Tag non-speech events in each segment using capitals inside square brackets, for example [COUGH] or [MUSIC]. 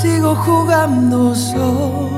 Sigo jugando solo.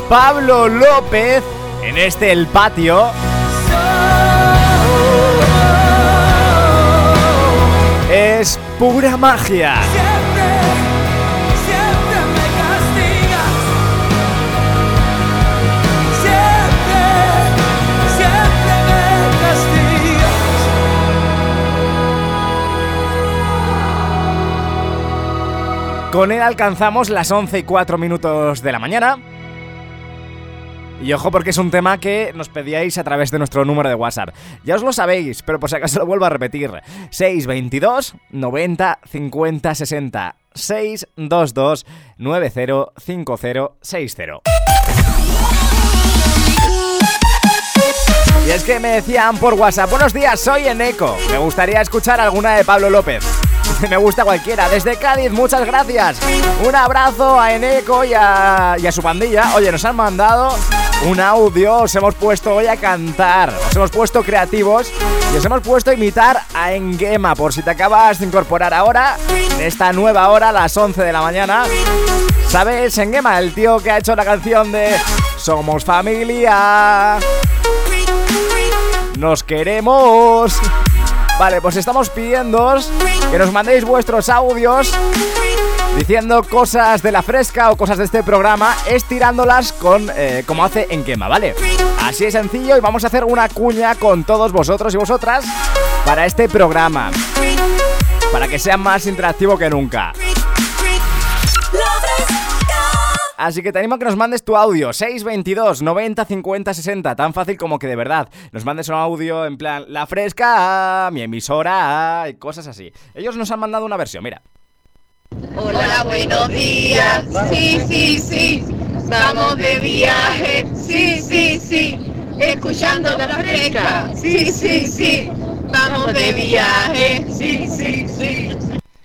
Pablo López en este El Patio. Es pura magia. Con él alcanzamos las 11 y 4 minutos de la mañana. Y ojo porque es un tema que nos pedíais a través de nuestro número de WhatsApp. Ya os lo sabéis, pero por si acaso lo vuelvo a repetir. 622 90 50 60 622 90 50 60. Y es que me decían por WhatsApp, buenos días, soy Eneco. Me gustaría escuchar alguna de Pablo López. [LAUGHS] Me gusta cualquiera. Desde Cádiz, muchas gracias. Un abrazo a Eneco y a, y a su pandilla. Oye, nos han mandado un audio. Os hemos puesto hoy a cantar. Os hemos puesto creativos y os hemos puesto a imitar a Engema. Por si te acabas de incorporar ahora, en esta nueva hora, a las 11 de la mañana. ¿Sabes, Engema? El tío que ha hecho la canción de Somos familia. Nos queremos. Vale, pues estamos pidiendo que nos mandéis vuestros audios diciendo cosas de la fresca o cosas de este programa, estirándolas con eh, como hace en quema, ¿vale? Así es sencillo y vamos a hacer una cuña con todos vosotros y vosotras para este programa. Para que sea más interactivo que nunca. Así que te animo a que nos mandes tu audio 622 90 50 60 Tan fácil como que de verdad Nos mandes un audio en plan La fresca, mi emisora Y cosas así Ellos nos han mandado una versión, mira Hola, buenos días. Sí, sí, sí. Vamos de viaje. Sí, sí, sí. Escuchando la fresca. Sí, sí, sí. Vamos de viaje. Sí, sí, sí.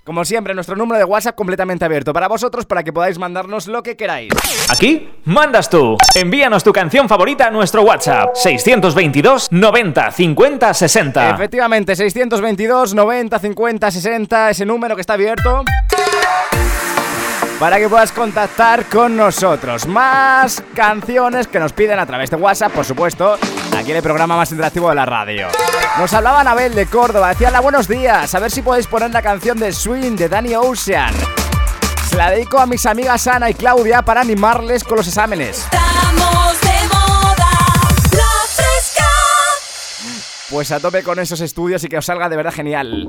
Como siempre, nuestro número de WhatsApp completamente abierto para vosotros para que podáis mandarnos lo que queráis. Aquí mandas tú. Envíanos tu canción favorita a nuestro WhatsApp 622 90 50 60. Efectivamente, 622 90 50 60, ese número que está abierto. Para que puedas contactar con nosotros. Más canciones que nos piden a través de WhatsApp, por supuesto. Aquí en el programa más interactivo de la radio. Nos hablaba Anabel de Córdoba. Decía, hola, buenos días. A ver si podéis poner la canción de Swing de Danny Ocean. Se la dedico a mis amigas Ana y Claudia para animarles con los exámenes. Estamos de moda, la fresca. Pues a tope con esos estudios y que os salga de verdad genial.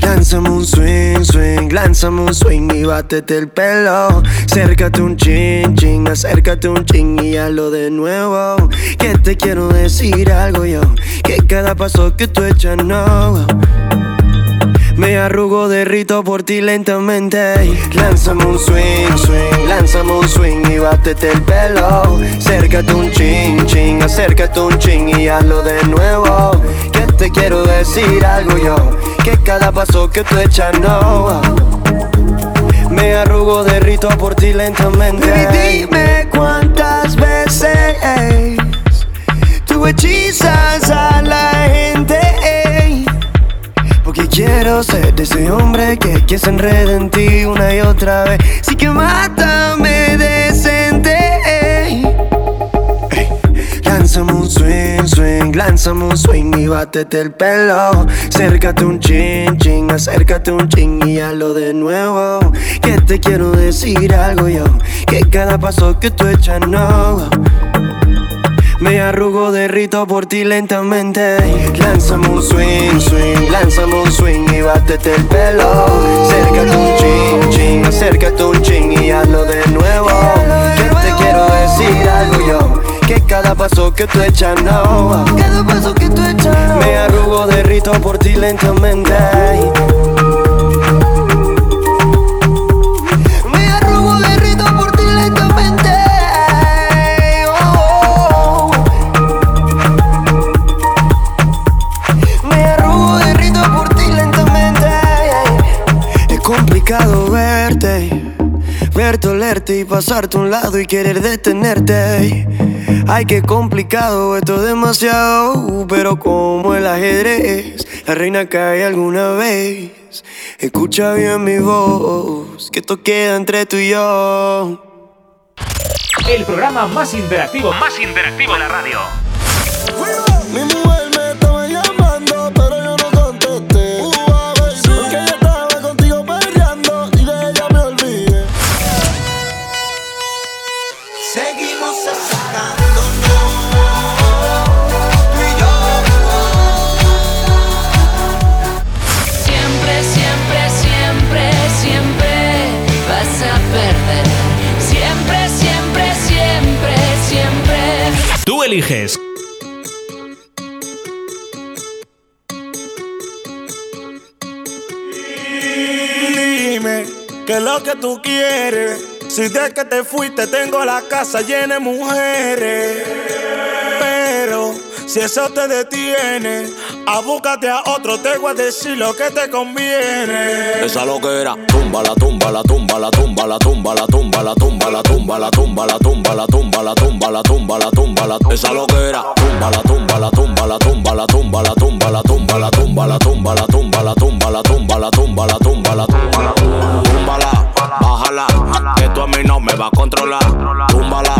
Lánzame un swing, swing, lánzame un swing y bátete el pelo. Acércate un chin, chin, acércate un chin y hazlo de nuevo. Que te quiero decir algo yo, que cada paso que tú echas no. Me arrugo, derrito por ti lentamente. Lánzame un swing, swing, lánzame un swing y bátete el pelo. Acércate un chin, chin, acércate un chin y hazlo de nuevo. Que te quiero decir algo yo, que cada paso que tú echas no. Me arrugo, derrito por ti lentamente. Baby, dime cuántas veces tú hechizas a la gente. Porque quiero ser de ese hombre que, que se en ti una y otra vez. Sí que mátame decente. Ey. Lánzame un swing, swing, lánzame un swing y bátete el pelo. Acércate un chin, chin, acércate un chin y hazlo de nuevo. Que te quiero decir algo yo, que cada paso que tú echas no. Me arrugo, derrito por ti lentamente. Lánzame un swing, swing, lánzame un swing y bátete el pelo. Acércate un chin, chin, acércate un chin y hazlo de nuevo. Que te quiero decir algo yo, que cada paso que tú echas no. Cada paso que tú echas Me arrugo, derrito por ti lentamente. Complicado verte, verte, olerte y pasarte a un lado y querer detenerte. Ay, qué complicado, esto es demasiado. Pero como el ajedrez, la reina cae alguna vez. Escucha bien mi voz, que esto queda entre tú y yo. El programa más interactivo, más interactivo de la radio. Eliges. Dime qué es lo que tú quieres. Si de que te fuiste tengo la casa llena de mujeres. Pero si eso te detiene, abúcate a otro, te voy a decir lo que te conviene. Esa lo que era, tumba la tumba la tumba la tumba la tumba la tumba la tumba la tumba la tumba la tumba la tumba la tumba la tumba la tumba la esa lo que era, tumba la tumba la tumba la tumba la tumba la tumba la tumba la tumba la tumba la tumba la tumba la tumba la tumba la tumba la tumba Túmbala, bájala, que tú a mí no me va a controlar. Túmbala,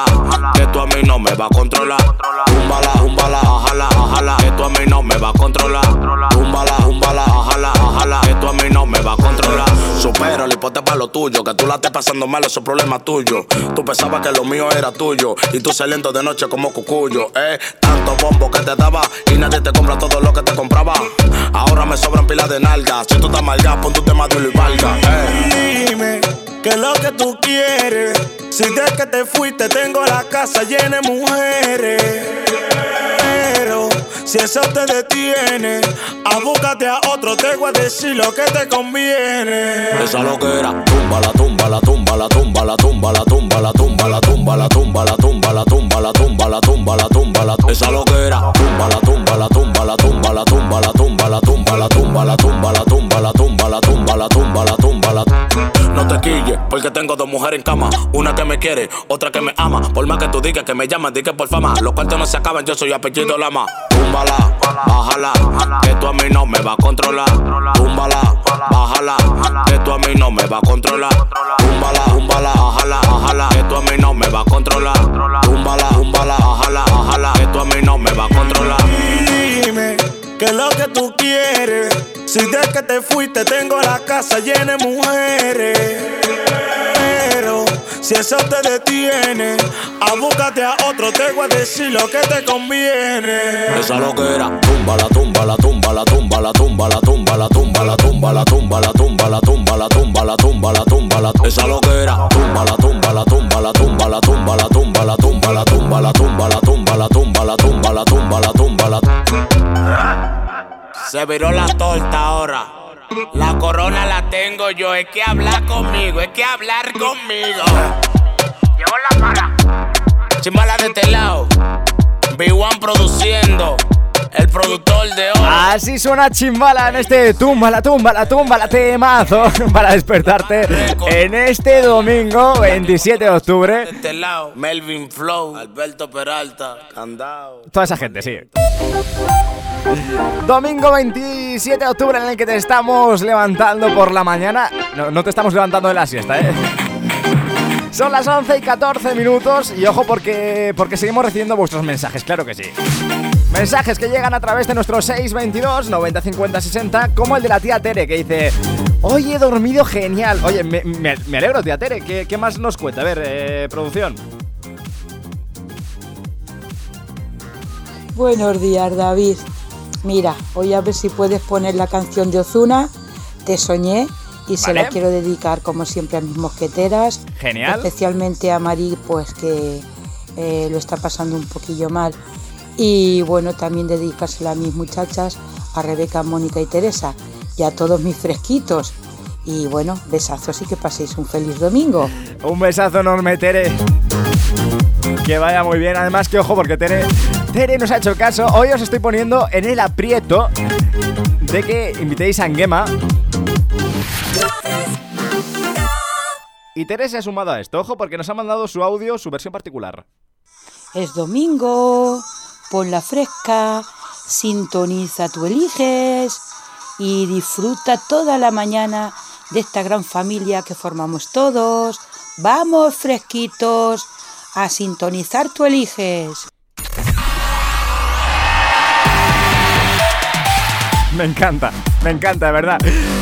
bájala, que tú a mí no me va a controlar. Túmbala, túmbala, bájala, bájala, que tú a mí no me va a controlar. Túmbala, túmbala, bájala, bájala, que tú a mí no me va a controlar. Supera el hipote para lo tuyo, que tú la estés pasando mal, eso es problema tuyo. Tú pensabas que lo mío era tuyo, y tú saliendo de noche como cucuyo, eh. Tanto bombo que te daba, y nadie te compra todo lo que te compraba. Ahora me sobran pilas de nalgas, si tú estás mal ya, pon tu tema duro y valga, eh. Dime qué es lo que tú quieres. Si de que te fuiste tengo la casa llena de mujeres. Pero si eso te detiene, abúcate a otro, te voy a decir lo que te conviene. Esa lo que era, tumba la tumba la tumba la tumba la tumba la tumba la tumba la tumba la tumba la tumba la tumba la tumba la tumba la tumba la esa lo que era, tumba la tumba la tumba la tumba la tumba la tumba la tumba la tumba la tumba la tumba la tumba la tumba la tumba la tumba la No te quilles, porque tengo dos mujeres en cama. Una que me quiere, otra que me ama. Por más que tú digas que me llamas, di que por fama. Los cuartos no se acaban, yo soy apellido Lama. Túmbala, bájala, que tú a mí no me va a controlar. Túmbala, bájala, que tú a mí no me va a controlar. Túmbala, túmbala, bájala, bájala, que tú a mí no me va a controlar. Túmbala, túmbala, bájala, bájala, que tú a mí no me va a controlar. Dime qué es lo que tú quieres. Si de que te fuiste tengo la casa llena de mujeres. Pero si eso te detiene, abúcate a otro, te voy a decir lo que te conviene. Esa lo que era, tumba la tumba la tumba la tumba la tumba la tumba la tumba la tumba la tumba la tumba la tumba la tumba la tumba la tumba la esa lo que era, tumba la tumba la tumba la tumba la tumba la tumba la Se viró la torta ahora. La corona la tengo yo, es que hablar conmigo, es que hablar conmigo. Llegó la para. Chimbala de este lado. B1 produciendo. El productor de hoy. Así suena Chimbala en este tumba la tumba la tumba la temazo [LAUGHS] para despertarte en este domingo 27 de octubre. De este lado. Melvin Flow. Alberto Peralta. Candao. Toda esa gente, sí. Domingo 27 de octubre en el que te estamos levantando por la mañana. No, no te estamos levantando de la siesta, ¿eh? Son las 11 y 14 minutos y ojo porque, porque seguimos recibiendo vuestros mensajes, claro que sí. Mensajes que llegan a través de nuestro 622 90 50 60, como el de la tía Tere que dice: Hoy he dormido genial. Oye, me, alegro, tía Tere. ¿Qué, qué más nos cuenta? A ver, eh, producción. Buenos días, David. Mira, voy a ver si puedes poner la canción de Ozuna, Te soñé, y se Vale. la quiero dedicar como siempre a mis mosqueteras. Genial. Especialmente a Mari, pues que eh, lo está pasando un poquillo mal. Y bueno, también dedicársela a mis muchachas, a Rebeca, Mónica y Teresa, y a todos mis fresquitos. Y bueno, besazos y que paséis un feliz domingo. Un besazo enorme, Tere. Que vaya muy bien. Además, que ojo, porque Tere, Tere nos ha hecho caso. Hoy os estoy poniendo en el aprieto de que invitéis a Angema. Y Tere se ha sumado a esto. Ojo, porque nos ha mandado su audio, su versión particular. Es domingo, pon la fresca, sintoniza tu eliges y disfruta toda la mañana de esta gran familia que formamos todos. Vamos fresquitos a sintonizar tu eliges. [LAUGHS] Me encanta, me encanta, de verdad.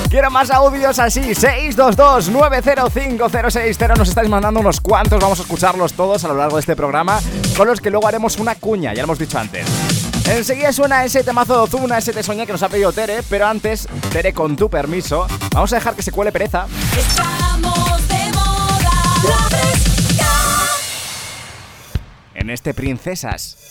Quiero más audios así. 622-905060. Nos estáis mandando unos cuantos. Vamos a escucharlos todos a lo largo de este programa. Con los que luego haremos una cuña, ya lo hemos dicho antes. Enseguida suena ese temazo de Ozuna, ese te soñé que nos ha pedido Tere. Pero antes, Tere, con tu permiso, vamos a dejar que se cuele pereza. Estamos de moda. La en este Princesas.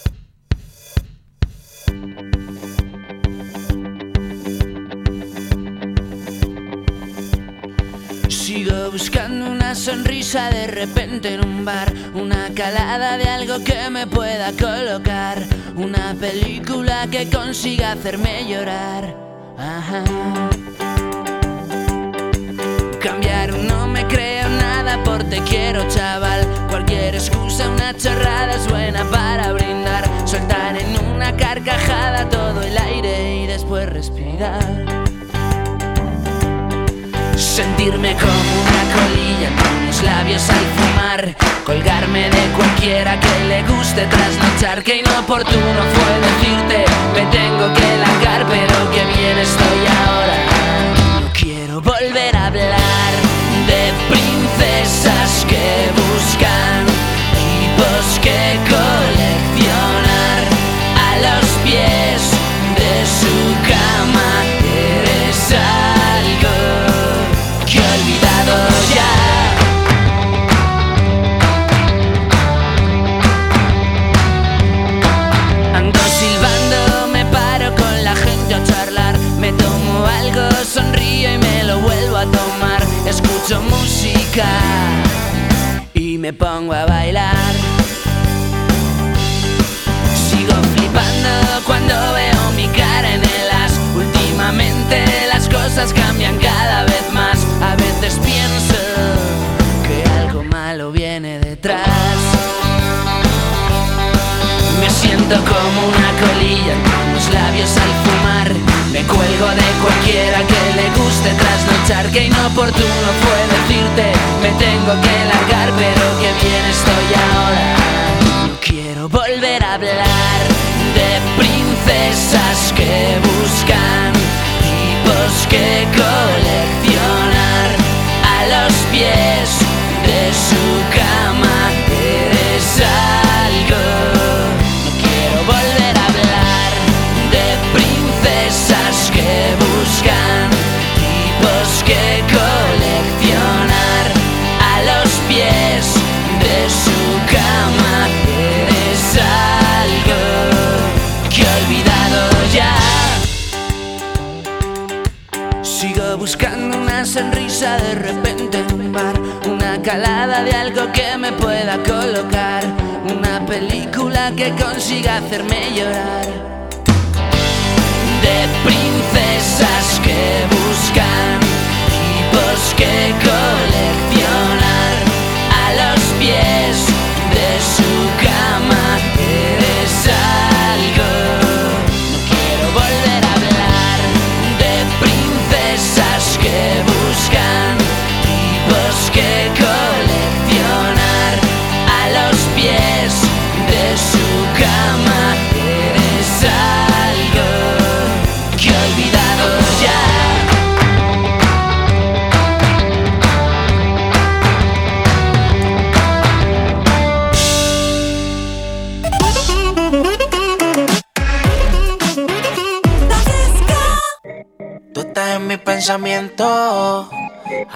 Buscando una sonrisa de repente en un bar, una calada de algo que me pueda colocar, una película que consiga hacerme llorar. Cambiar no me creo nada por te quiero chaval, cualquier excusa, una chorrada es buena para brindar, soltar en una carcajada todo el aire y después respirar. Sentirme como una colilla con los labios al fumar. Colgarme de cualquiera que le guste trasnochar Que inoportuno fue decirte me tengo que largar Pero que bien estoy ahora No quiero volver a hablar de princesas que buscan Tipos que coleccionar y me pongo a bailar. Sigo flipando cuando veo mi cara en el as. Últimamente las cosas cambian cada vez más. A veces pienso que algo malo viene detrás. Siento como una colilla los labios al fumar. Me cuelgo de cualquiera que le guste trasnochar. Que inoportuno fue decirte, me tengo que largar, pero que bien estoy ahora. No quiero volver a hablar de princesas que buscan tipos que coleccionar a los pies de su cama. Una calada de algo que me pueda colocar, una película que consiga hacerme llorar. De princesas que buscan tipos que coleccionar a los pies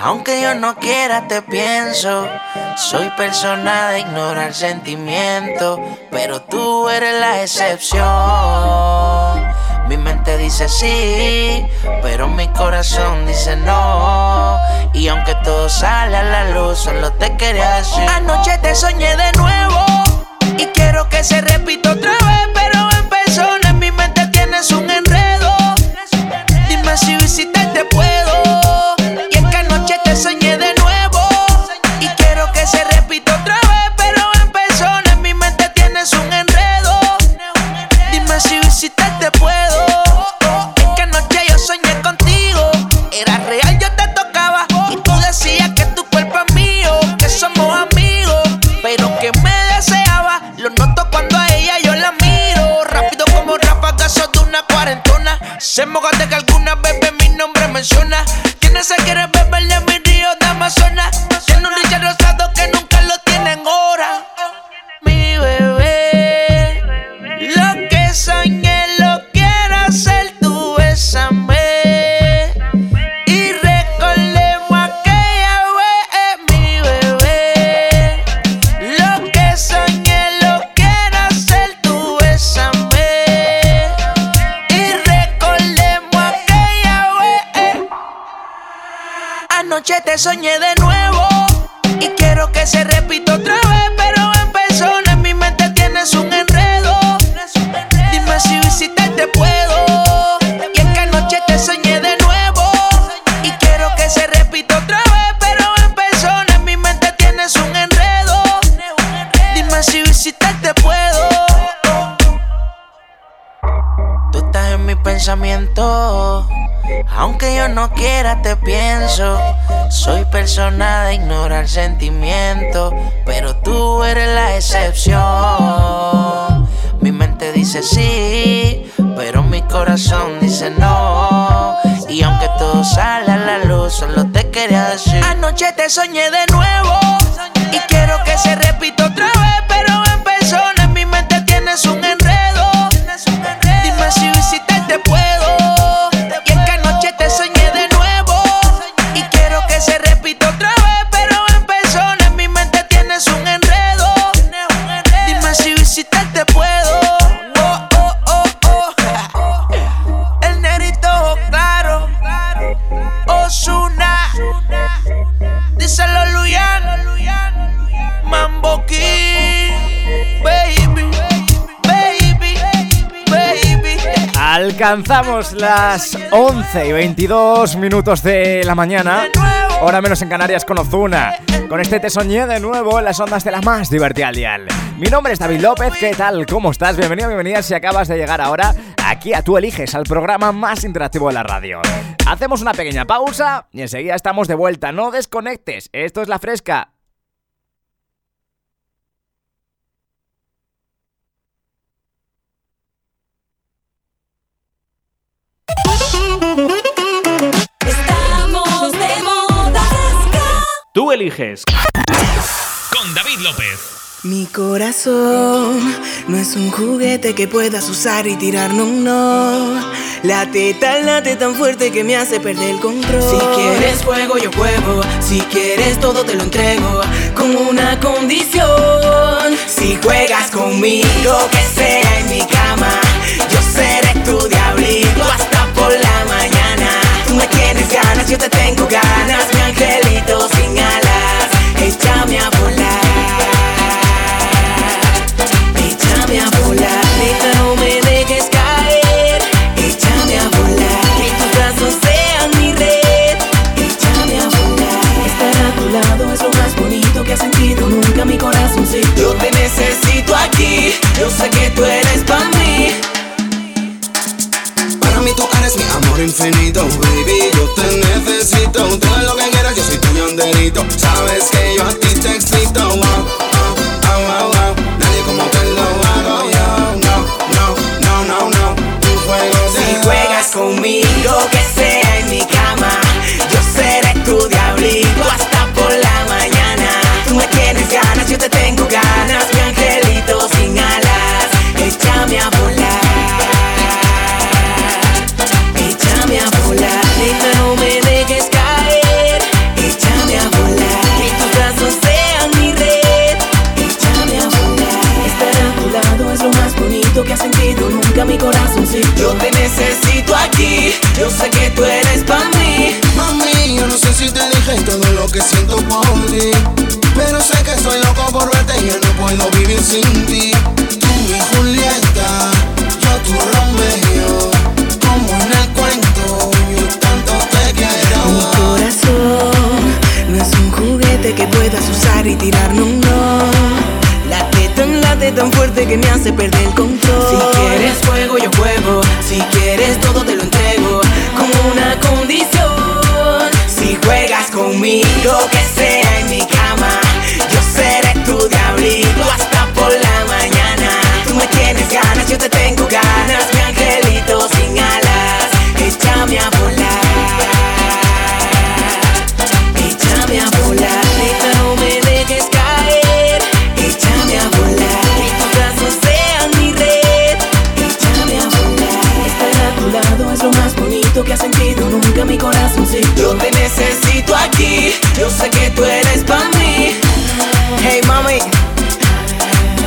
Aunque yo no quiera, te pienso. Soy persona de ignorar sentimientos. Pero tú eres la excepción. Mi mente dice sí, pero mi corazón dice no. Y aunque todo sale a la luz, solo te quería decir. Anoche te soñé de nuevo. Y quiero que se repita otra vez, pero en persona Se moja de que alguna bebé mi nombre menciona. Quienes se quieren te soñé de Las 11 y 22 minutos de la mañana. Hora menos en Canarias con Ozuna. Con este te soñé de nuevo en las ondas de la más divertida al dial. Mi nombre es David López, ¿qué tal? ¿Cómo estás? Bienvenido, bienvenida si acabas de llegar ahora aquí a Tú Eliges, al programa más interactivo de la radio. Hacemos una pequeña pausa y enseguida estamos de vuelta. No desconectes, esto es La Fresca. Estamos de moda. Tú eliges. Con David López. Mi corazón no es un juguete que puedas usar y tirar, no, no. Late tan, late tan fuerte que me hace perder el control. Si quieres juego, yo juego. Si quieres todo, te lo entrego. Con una condición. Si juegas conmigo, que sea en mi cama. Ganas, yo te tengo ganas. Mi angelito sin alas, échame a volar. Échame a volar, neta, no me dejes caer. Échame a volar, que tus brazos sean mi red. Échame a volar, estar a tu lado es lo más bonito que ha sentido nunca mi corazoncito. Yo te necesito aquí, yo sé que tú eres para mí. Para mí tú eres mi amor infinito, Tú haz lo que quieras, yo soy tu ñonderito. Sabes que yo a ti te excito. Nadie como te lo hago. No, no, no, no, no. Tu juego Si juegas conmigo, que sea nunca mi corazoncito. Yo te necesito aquí, yo sé que tú eres para mí. Mami, yo no sé si te dije todo lo que siento por ti. Pero sé que estoy loco por verte y yo no puedo vivir sin ti. Tú mi Julieta, yo tu Romeo. Como en el cuento, yo tanto te Mi quiero. corazón no es un juguete que puedas usar y tirar, no, no. Tan, fuerte que me hace perder el control. Si quieres juego, yo juego. Si quieres todo, te lo entrego. Con una condición. Si juegas conmigo, que sea en mi cama. Yo seré tu diablito hasta por la mañana. Tú me tienes ganas, yo te tengo ganas. Mi corazoncito. Yo te necesito aquí, yo sé que tú eres para mí. Hey mami,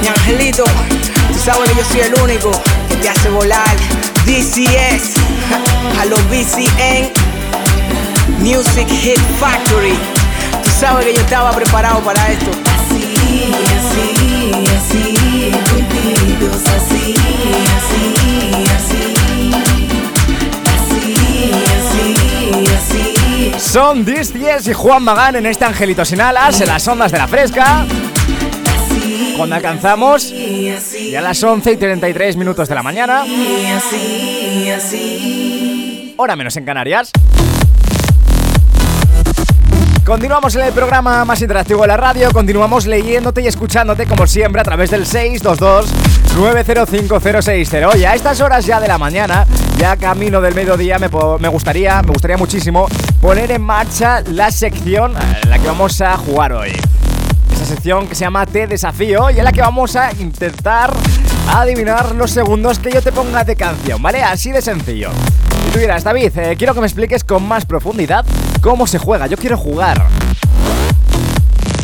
mi angelito, tú sabes que yo soy el único que te hace volar. DCS, a los BCN. Music Hit Factory. sabes que yo estaba preparado para esto. Son Dis 10 y Juan Magán en este Angelito sin alas, en las ondas de la fresca. Cuando alcanzamos ya las 11 y 33 minutos de la mañana, Así, así. hora menos en Canarias. Continuamos en el programa más interactivo de la radio, continuamos leyéndote y escuchándote como siempre a través del 622-905060. Y a estas horas ya de la mañana, ya camino del mediodía, me, me gustaría, me gustaría muchísimo poner en marcha la sección en la que vamos a jugar hoy. Esa sección que se llama Te Desafío y en la que vamos a intentar adivinar los segundos que yo te ponga de canción, ¿vale? Así de sencillo. Y tú dirás, David, eh, quiero que me expliques con más profundidad cómo se juega. Yo quiero jugar.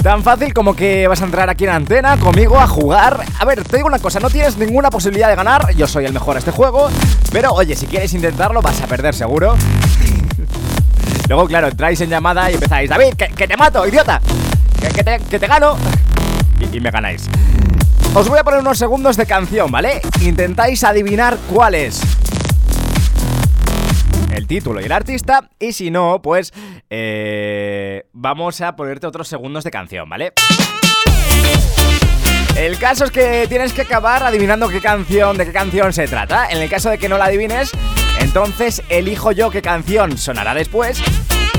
Tan fácil como que vas a entrar aquí en antena conmigo a jugar. A ver, te digo una cosa, no tienes ninguna posibilidad de ganar. Yo soy el mejor a este juego. Pero oye, si quieres intentarlo, vas a perder seguro. [LAUGHS] Luego, claro, entráis en llamada y empezáis, David, que, te mato, idiota. Que, te, que te gano. Y me ganáis. Os voy a poner unos segundos de canción, ¿vale? Intentáis adivinar cuál es. El título y el artista. Y si no, pues eh, vamos a ponerte otros segundos de canción, ¿vale? El caso es que tienes que acabar adivinando qué canción, de qué canción se trata. En el caso de que no la adivines, entonces elijo yo qué canción sonará después.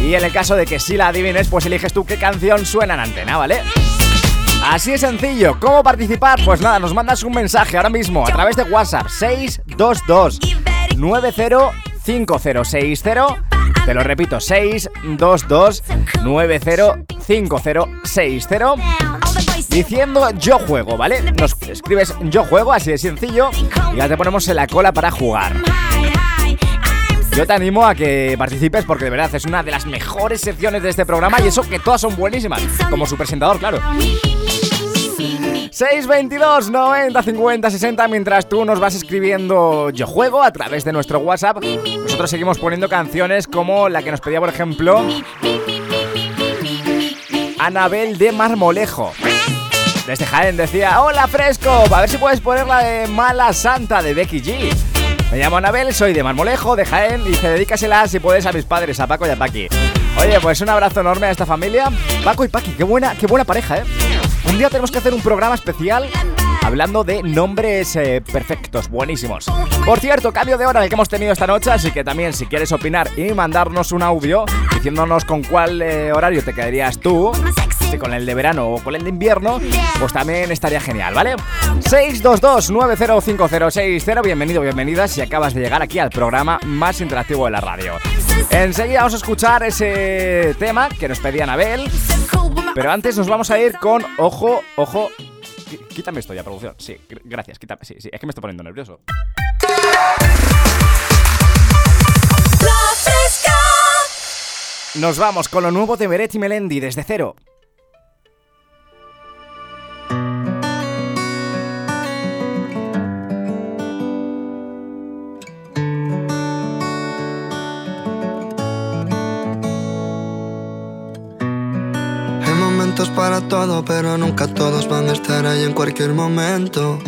Y en el caso de que sí la adivines, pues eliges tú qué canción suena en antena, ¿vale? Así de sencillo. ¿Cómo participar? Pues nada, nos mandas un mensaje ahora mismo a través de WhatsApp 622 905060. Te lo repito, 622 905060. Diciendo yo juego, ¿vale? Nos escribes yo juego, así de sencillo, y ya te ponemos en la cola para jugar. Yo te animo a que participes porque de verdad es una de las mejores secciones de este programa y eso que todas son buenísimas, como su presentador, claro. 622 90 50 60 mientras tú nos vas escribiendo yo juego a través de nuestro WhatsApp. Nosotros seguimos poniendo canciones como la que nos pedía, por ejemplo, Anabel de Marmolejo. Desde Jaén decía, hola fresco, a ver si puedes poner la de Mala Santa de Becky G. Me llamo Anabel, soy de Marmolejo, de Jaén, y dice, dedícasela si puedes a mis padres, a Paco y a Paqui. Oye, pues un abrazo enorme a esta familia. Paco y Paqui, qué buena, qué buena pareja, ¿eh? Un día tenemos que hacer un programa especial hablando de nombres eh, perfectos, buenísimos. Por cierto, cambio de hora el que hemos tenido esta noche, así que también si quieres opinar y mandarnos un audio diciéndonos con cuál eh, horario te quedarías tú, si con el de verano o con el de invierno, pues también estaría genial, ¿vale? 622-905060, bienvenido, bienvenida si acabas de llegar aquí al programa más interactivo de la radio. Enseguida vamos a escuchar ese tema que nos pedía Anabel, pero antes nos vamos a ir con Ojo, Ojo... Quítame esto ya, producción. Sí, gr- gracias, quítame. Sí, sí, es que me estoy poniendo nervioso. Nos vamos con lo nuevo de Beret y Melendi desde cero. Para todo, pero nunca todos van a estar ahí en cualquier momento.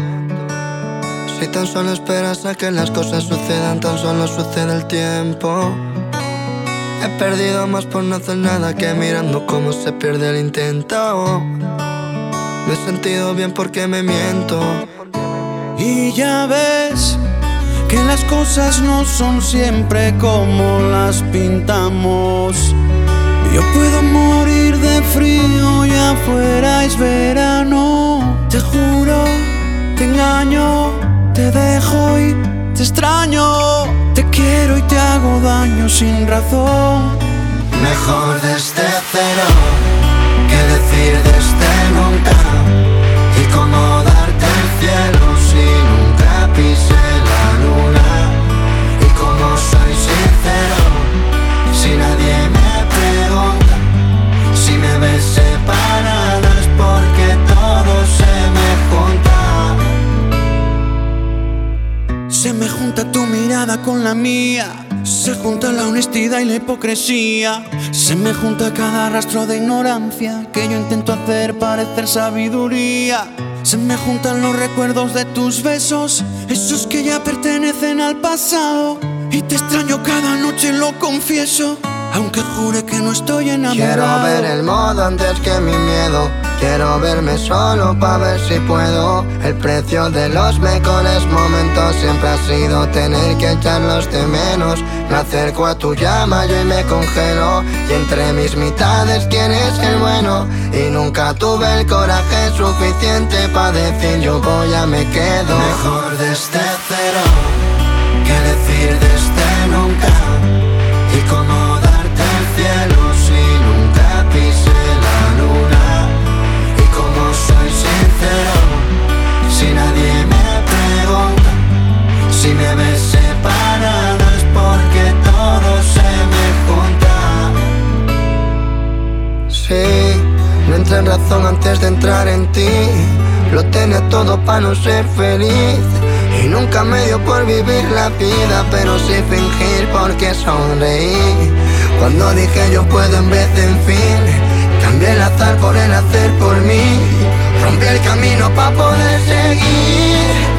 Si tan solo esperas a que las cosas sucedan, tan solo sucede el tiempo. He perdido más por no hacer nada que mirando cómo se pierde el intento. Me he sentido bien porque me miento. Y ya ves que las cosas no son siempre como las pintamos. Yo puedo morir de frío y afuera es verano. Te juro, te engaño, te dejo y te extraño. Te quiero y te hago daño sin razón. Mejor desde cero que decir desde nunca. Tu mirada con la mía. Se junta la honestidad y la hipocresía. Se me junta cada rastro de ignorancia que yo intento hacer parecer sabiduría. Se me juntan los recuerdos de tus besos, esos que ya pertenecen al pasado. Y te extraño cada noche, lo confieso, aunque jure que no estoy enamorado. Quiero ver el modo antes que mi miedo. Quiero verme solo para ver si puedo. El precio de los mejores momentos siempre ha sido tener que echarlos de menos. Me acerco a tu llama yo y me congelo. Y entre mis mitades quién es el bueno. Y nunca tuve el coraje suficiente para decir yo voy a me quedo. Mejor desde cero no ser feliz. Y nunca me dio por vivir la vida, pero sí fingir porque sonreí. Cuando dije yo puedo en vez de en fin, cambié el azar por el hacer por mí. Rompí el camino para poder seguir.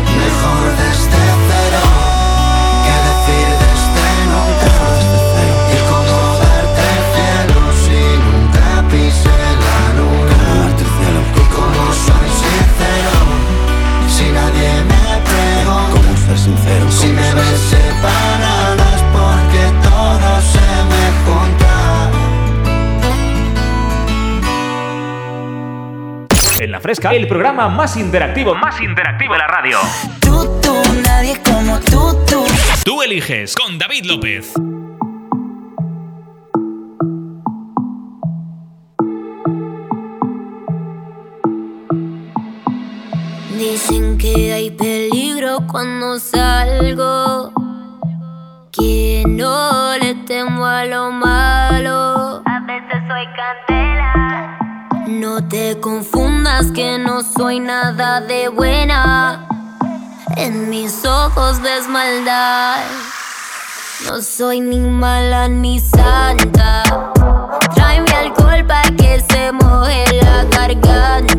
Fresca, el programa más interactivo, más interactivo de la radio. Tú, tú, nadie como tú, tú. Tú eliges con David López. Dicen que hay peligro cuando salgo. Que no le temo a lo malo. A veces soy candela. No te confundas que no soy nada de buena. En mis ojos ves maldad. No soy ni mala ni santa. Tráeme alcohol para que se moje la garganta.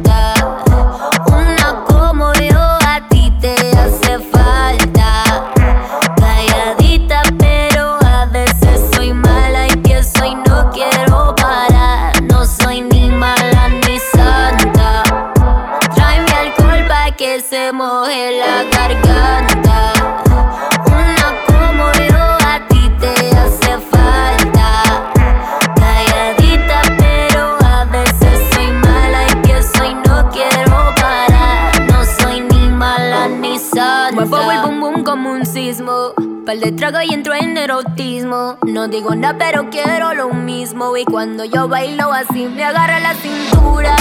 Pal de trago y entro en erotismo. No digo nada, pero quiero lo mismo. Y cuando yo bailo así, me agarra la cintura.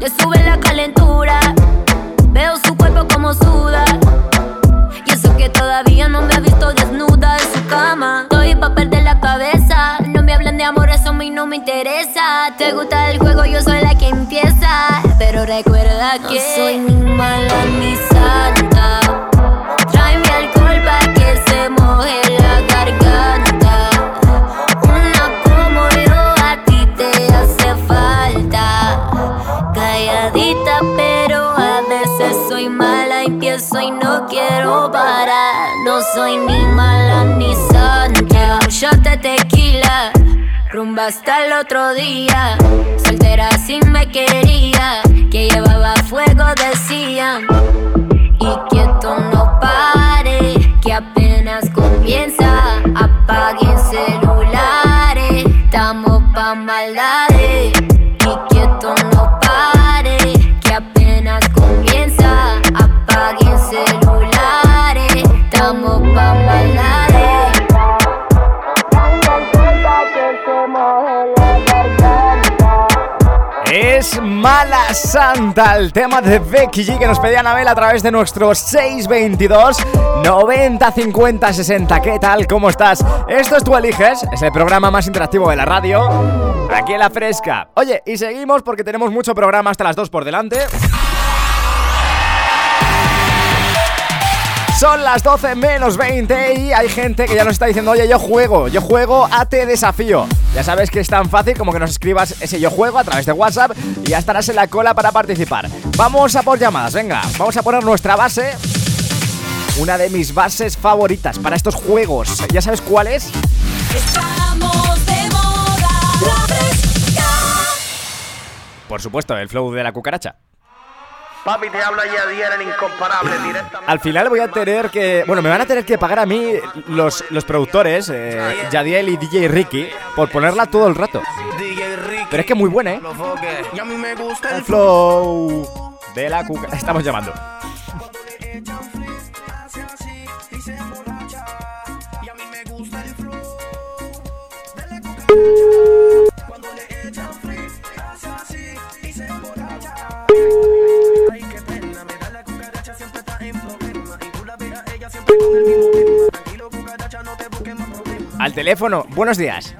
Le sube la calentura. Veo su cuerpo como suda. Y eso que todavía no me ha visto desnuda en su cama. Estoy pa' perder la cabeza. No me hablan de amor, eso a mí no me interesa. Te gusta el juego, yo soy la que empieza. Pero recuerda que no soy ni mala ni santa. Quiero parar. No soy ni mala ni santa. Un shot de tequila, rumba hasta el otro día. Soltera sin me quería, que llevaba fuego decían. Y que no pare, que apenas comienza. Apaguen Mala Santa, el tema de Becky G que nos pedía Anabel a través de nuestro 622 90 50 60. ¿Qué tal? ¿Cómo estás? Esto es Tú Eliges, es el programa más interactivo de la radio, aquí en La Fresca. Oye, y seguimos porque tenemos mucho programa hasta las 2 por delante. Son las 12 menos 20 y hay gente que ya nos está diciendo, oye, yo juego, yo juego a Te Desafío. Ya sabes que es tan fácil como que nos escribas ese yo juego a través de WhatsApp y ya estarás en la cola para participar. Vamos a por llamadas, venga, vamos a poner nuestra base. Una de mis bases favoritas para estos juegos. ¿Ya sabes cuál es? Estamos de moda, la fresca. Por supuesto, el flow de la cucaracha. Papi, te habla Yadier, el incomparable, directamente. Al final voy a tener que. Bueno, me van a tener que pagar a mí los, los productores, eh, Yadiel y DJ Ricky, por ponerla todo el rato. Pero es que muy buena, ¿eh? El flow de la cuca. [LAUGHS] Estamos llamando. Al teléfono. Buenos días.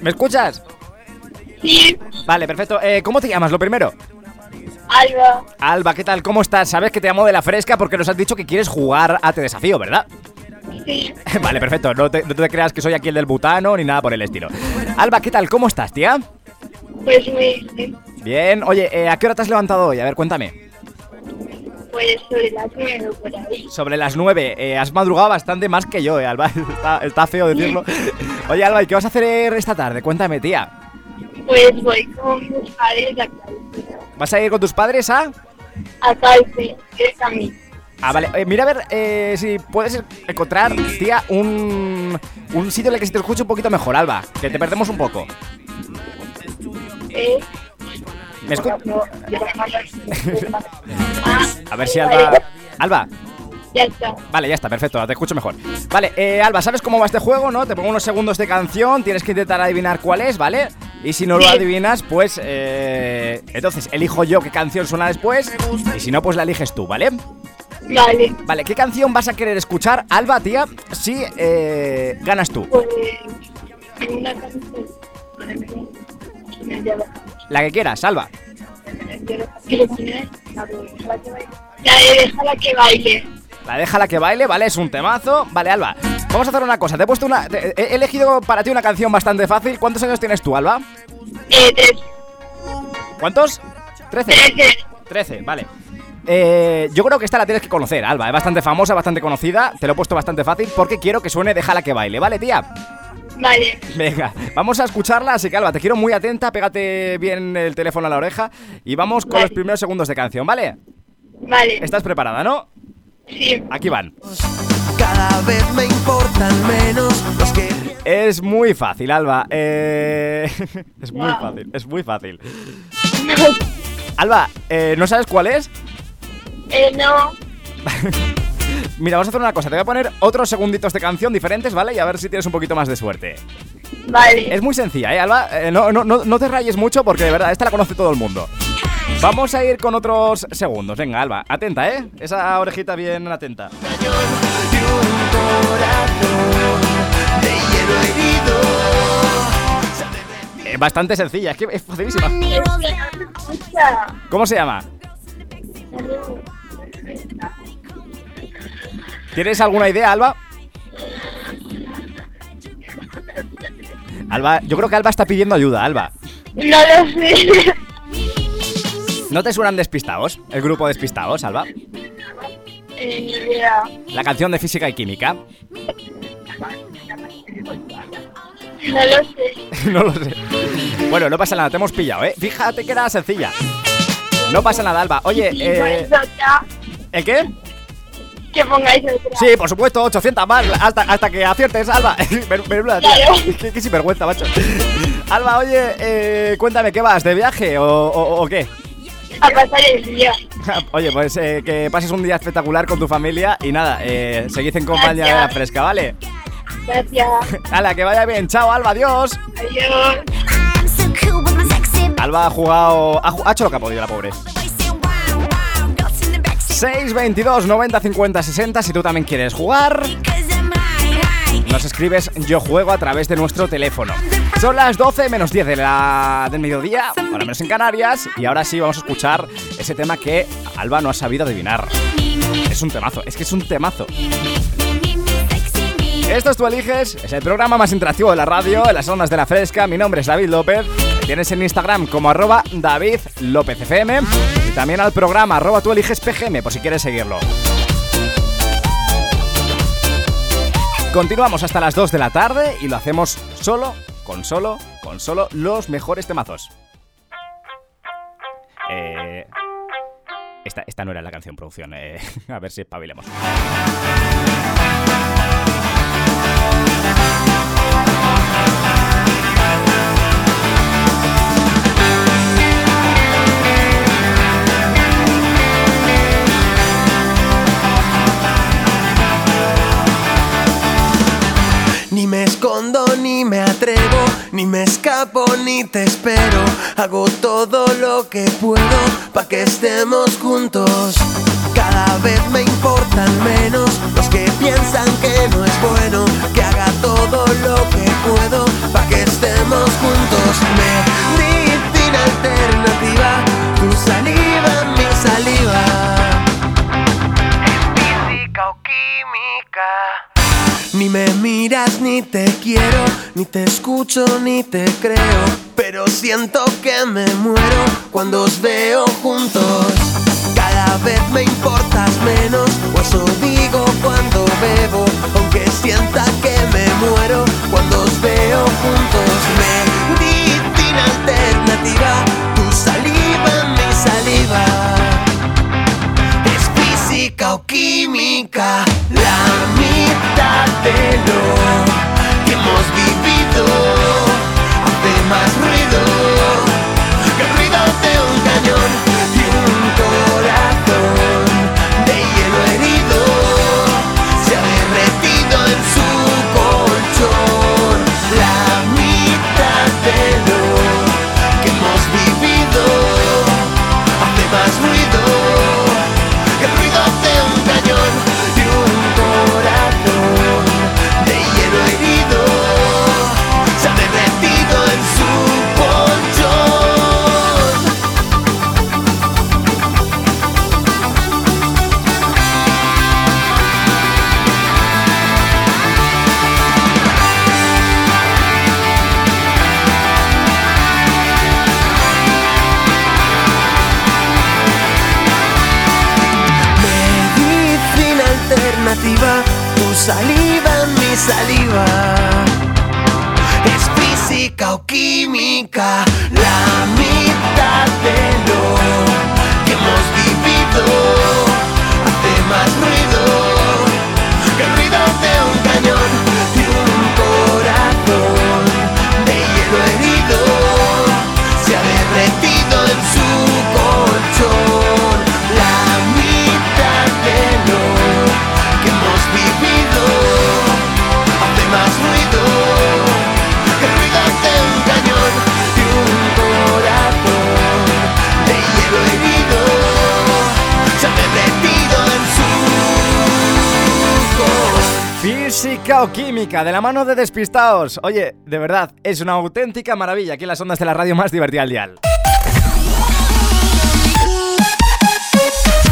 ¿Me escuchas? Sí. Vale, perfecto. Eh, ¿Cómo te llamas? Lo primero. Alba. Alba, ¿qué tal? ¿Cómo estás? Sabes que te llamo de la fresca porque nos has dicho que quieres jugar a Te Desafío, ¿verdad? Sí. [LAUGHS] Vale, perfecto. No te, no te creas que soy aquí el del butano ni nada por el estilo. Alba, ¿qué tal? ¿Cómo estás, tía? Pues muy bien. Bien. Oye, eh, ¿a qué hora te has levantado hoy? A ver, cuéntame. Pues sobre las nueve por ahí. Sobre las 9. Eh, has madrugado bastante más que yo, eh, Alba. [LAUGHS] Está, está feo decirlo. [LAUGHS] Oye, Alba, ¿y qué vas a hacer esta tarde? Cuéntame, tía. Pues voy con mis padres a Calpe. ¿Vas a ir con tus padres a...? A Calpe, que es a mí. Ah, vale. Eh, mira a ver eh, si puedes encontrar, tía, un, un sitio en el que se te escuche un poquito mejor, Alba. Que te perdemos un poco. ¿Eh? ¿Me escu- [LAUGHS] A ver si Alba... Alba. Ya está. Vale, ya está, perfecto, te escucho mejor. Vale, eh, Alba, ¿sabes cómo va este juego, no? Te pongo unos segundos de canción, tienes que intentar adivinar cuál es, ¿vale? Y si no lo adivinas, pues... Eh, entonces, elijo yo qué canción suena después, y si no, pues la eliges tú, ¿vale? Vale. Vale, ¿qué canción vas a querer escuchar, Alba, tía, si eh, ganas tú? Pues una canción. La que quieras, poner la de Déjala que baile. La de Déjala que baile. La que baile, ¿vale? Es un temazo. Vale, Alba, vamos a hacer una cosa. Te he puesto una... te- he elegido para ti una canción bastante fácil. ¿Cuántos años tienes tú, Alba? Eh, tres. ¿Cuántos? Trece. Trece, vale. Eh, yo creo que esta la tienes que conocer, Alba. Es bastante famosa, bastante conocida. Te lo he puesto bastante fácil porque quiero que suene Déjala que baile, ¿vale, tía? Vale. Venga, vamos a escucharla, así que Alba, te quiero muy atenta, pégate bien el teléfono a la oreja y vamos con los primeros segundos de canción, ¿vale? Vale. ¿Estás preparada, no? Sí. Aquí van. Cada vez me importan menos los que Es muy fácil, Alba. Eh... [LAUGHS] es muy Wow. fácil, es muy fácil. [LAUGHS] Alba, eh, ¿no sabes cuál es? Eh, no. [LAUGHS] Mira, vamos a hacer una cosa. Te voy a poner otros segunditos de canción diferentes, ¿vale? Y a ver si tienes un poquito más de suerte. Vale. Es muy sencilla, ¿eh, Alba? Eh, no, no, no, no te rayes mucho porque de verdad, esta la conoce todo el mundo. Vamos a ir con otros segundos. Venga, Alba, atenta, ¿eh? Esa orejita bien atenta. Eh, bastante sencilla, es que es facilísima. ¿Cómo se llama? ¿Tienes alguna idea, Alba? Alba, yo creo que Alba está pidiendo ayuda, Alba. No lo sé. ¿No te suenan despistados? El grupo despistados, Alba. Eh. La canción de física y química. No lo sé. [LAUGHS] no lo sé. Bueno, no pasa nada, te hemos pillado, ¿eh? Fíjate que era sencilla. No pasa nada, Alba. Oye, eh. ¿el qué? Que pongáis otra. Sí, por supuesto, 800 más hasta, hasta que aciertes, Alba. [LAUGHS] Men- menuda. Claro. [LAUGHS] Qué, qué sinvergüenza, macho. Alba, oye, eh, cuéntame, ¿qué vas? ¿De viaje o, o- o qué? A pasar el día. [LAUGHS] Oye, pues eh, que pases un día espectacular con tu familia y nada, eh, seguid en compañía de la Gracias. fresca, ¿vale? Gracias. Hala, que vaya bien. Chao, Alba, adiós. Adiós. Alba ha jugado. Ha, ha hecho lo que ha podido, la pobre. 622 90 50 60 si tú también quieres jugar. Nos escribes yo juego a través de nuestro teléfono. Son las 12 menos 10 de del mediodía, ahora menos en Canarias, y ahora sí vamos a escuchar ese tema que Alba no ha sabido adivinar. Es un temazo, es que es un temazo. Esto es Tú Eliges, es el programa más interactivo de la radio, en las ondas de la fresca. Mi nombre es David López. Me tienes en Instagram como arroba David López FM también al programa arroba Tú Eliges PGM por si quieres seguirlo. Continuamos hasta las 2 de la tarde y lo hacemos solo, con solo, con solo los mejores temazos. Eh, esta, no era la canción producción, eh, [LAUGHS] a ver si espabilemos. Escapo, ni te espero. Hago todo lo que puedo pa' que estemos juntos. Cada vez me importan menos los que piensan que no es bueno. Que haga todo lo que puedo pa' que estemos juntos. Medicina alternativa, tu saliva, mi saliva. Física o química. Ni me miras, ni te quiero, ni te escucho, ni te creo. Pero siento que me muero cuando os veo juntos. Cada vez me importas menos, o eso digo cuando bebo. Aunque sienta que me muero cuando os veo juntos. Medicina alternativa, tu saliva, mi saliva. Es física o química, de lo que hemos vivido. Hace más Física o química, de la mano de despistados. Oye, de verdad, es una auténtica maravilla aquí en las ondas de la radio más divertida al dial.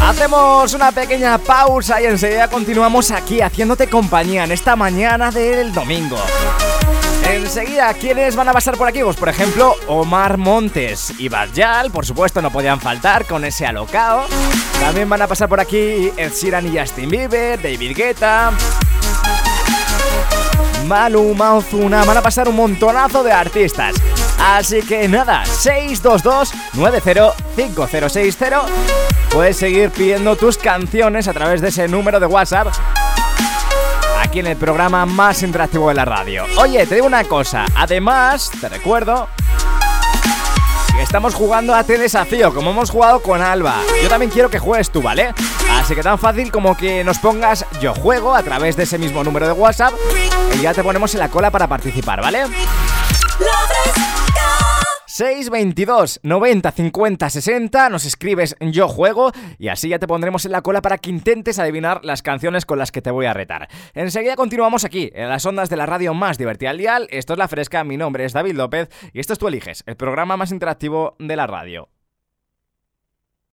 Hacemos una pequeña pausa y enseguida continuamos aquí haciéndote compañía en esta mañana del domingo. Enseguida, ¿quiénes van a pasar por aquí? Pues por ejemplo, Omar Montes y Bajal, por supuesto, no podían faltar con ese alocao. También van a pasar por aquí Ed Sheeran y Justin Bieber, David Guetta, Maluma Ozuna, van a pasar un montonazo de artistas. Así que nada, 622-905060. Puedes seguir pidiendo tus canciones a través de ese número de WhatsApp. Aquí en el programa más interactivo de la radio. Oye, te digo una cosa. Además, te recuerdo estamos jugando a este desafío, como hemos jugado con Alba. Yo también quiero que juegues tú, ¿vale? Así que tan fácil como que nos pongas yo juego a través de ese mismo número de WhatsApp y ya te ponemos en la cola para participar, ¿vale? 622 90 50 60 Nos escribes yo juego Y así ya te pondremos en la cola para que intentes adivinar las canciones con las que te voy a retar. Enseguida continuamos aquí En las ondas de la radio más divertida al dial. Esto es La Fresca, mi nombre es David López Y esto es Tú Eliges, el programa más interactivo de la radio